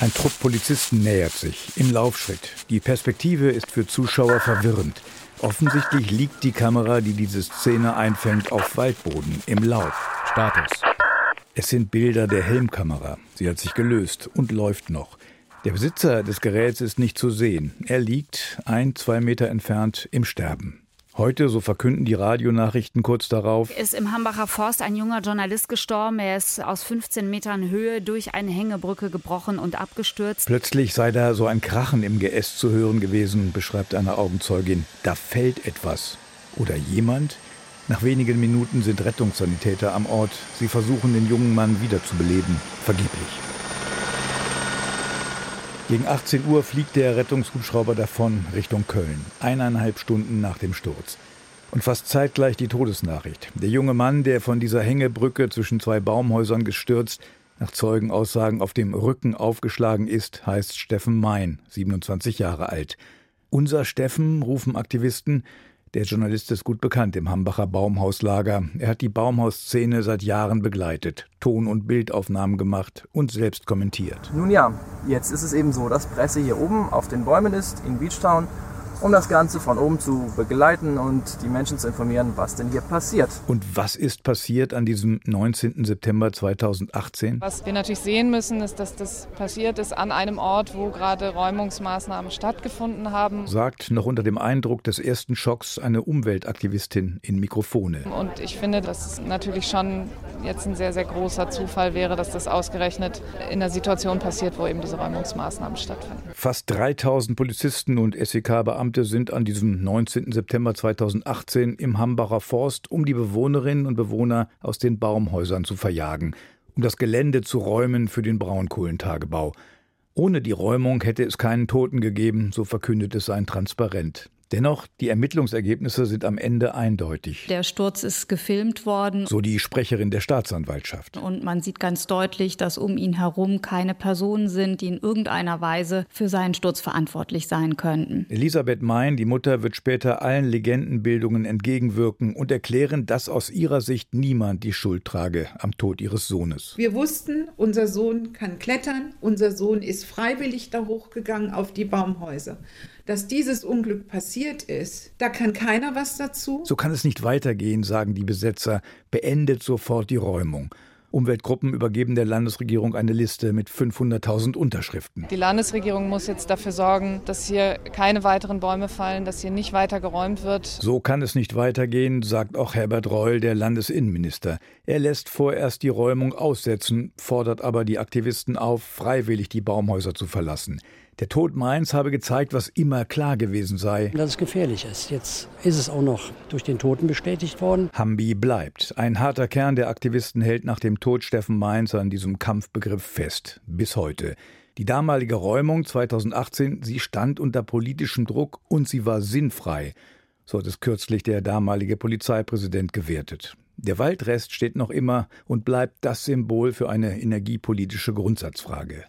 Ein Trupp Polizisten nähert sich im Laufschritt. Die Perspektive ist für Zuschauer verwirrend. Offensichtlich liegt die Kamera, die diese Szene einfängt, auf Waldboden im Laub. Status. Es sind Bilder der Helmkamera. Sie hat sich gelöst und läuft noch. Der Besitzer des Geräts ist nicht zu sehen. Er liegt ein, zwei Meter entfernt im Sterben. Heute, so verkünden die Radionachrichten kurz darauf, ist im Hambacher Forst ein junger Journalist gestorben. Er ist aus 15 Metern Höhe durch eine Hängebrücke gebrochen und abgestürzt. Plötzlich sei da so ein Krachen im Geäst zu hören gewesen, beschreibt eine Augenzeugin. Da fällt etwas. Oder jemand? Nach wenigen Minuten sind Rettungssanitäter am Ort. Sie versuchen, den jungen Mann wiederzubeleben. Vergeblich. Gegen 18 Uhr fliegt der Rettungshubschrauber davon Richtung Köln, eineinhalb Stunden nach dem Sturz. Und fast zeitgleich die Todesnachricht. Der junge Mann, der von dieser Hängebrücke zwischen zwei Baumhäusern gestürzt, nach Zeugenaussagen auf dem Rücken aufgeschlagen ist, heißt Steffen Mein, 27 Jahre alt. Unser Steffen, rufen Aktivisten, der Journalist ist gut bekannt im Hambacher Baumhauslager. Er hat die Baumhausszene seit Jahren begleitet, Ton- und Bildaufnahmen gemacht und selbst kommentiert. Nun ja, jetzt ist es eben so, dass Presse hier oben auf den Bäumen ist, in Beachtown um das Ganze von oben zu begleiten und die Menschen zu informieren, was denn hier passiert. Und was ist passiert an diesem 19. September 2018? Was wir natürlich sehen müssen, ist, dass das passiert ist an einem Ort, wo gerade Räumungsmaßnahmen stattgefunden haben. Sagt noch unter dem Eindruck des ersten Schocks eine Umweltaktivistin in Mikrofone. Und ich finde, dass es natürlich schon jetzt ein sehr, sehr großer Zufall wäre, dass das ausgerechnet in der Situation passiert, wo eben diese Räumungsmaßnahmen stattfinden. Fast 3000 Polizisten und SEK-Beamte Beamte sind an diesem 19. September 2018 im Hambacher Forst, um die Bewohnerinnen und Bewohner aus den Baumhäusern zu verjagen, um das Gelände zu räumen für den Braunkohlentagebau. Ohne die Räumung hätte es keinen Toten gegeben, so verkündet es ein Transparent. Dennoch, die Ermittlungsergebnisse sind am Ende eindeutig. Der Sturz ist gefilmt worden. So die Sprecherin der Staatsanwaltschaft. Und man sieht ganz deutlich, dass um ihn herum keine Personen sind, die in irgendeiner Weise für seinen Sturz verantwortlich sein könnten. Elisabeth Mein, die Mutter, wird später allen Legendenbildungen entgegenwirken und erklären, dass aus ihrer Sicht niemand die Schuld trage am Tod ihres Sohnes. Wir wussten, unser Sohn kann klettern, unser Sohn ist freiwillig da hochgegangen auf die Baumhäuser dass dieses Unglück passiert ist, da kann keiner was dazu. So kann es nicht weitergehen, sagen die Besetzer. Beendet sofort die Räumung. Umweltgruppen übergeben der Landesregierung eine Liste mit 500.000 Unterschriften. Die Landesregierung muss jetzt dafür sorgen, dass hier keine weiteren Bäume fallen, dass hier nicht weiter geräumt wird. So kann es nicht weitergehen, sagt auch Herbert Reul, der Landesinnenminister. Er lässt vorerst die Räumung aussetzen, fordert aber die Aktivisten auf, freiwillig die Baumhäuser zu verlassen. Der Tod Mainz habe gezeigt, was immer klar gewesen sei. Dass es gefährlich ist. Jetzt ist es auch noch durch den Toten bestätigt worden. Hambi bleibt. Ein harter Kern der Aktivisten hält nach dem Tod Steffen Mainz an diesem Kampfbegriff fest. Bis heute. Die damalige Räumung 2018, sie stand unter politischem Druck und sie war sinnfrei. So hat es kürzlich der damalige Polizeipräsident gewertet. Der Waldrest steht noch immer und bleibt das Symbol für eine energiepolitische Grundsatzfrage.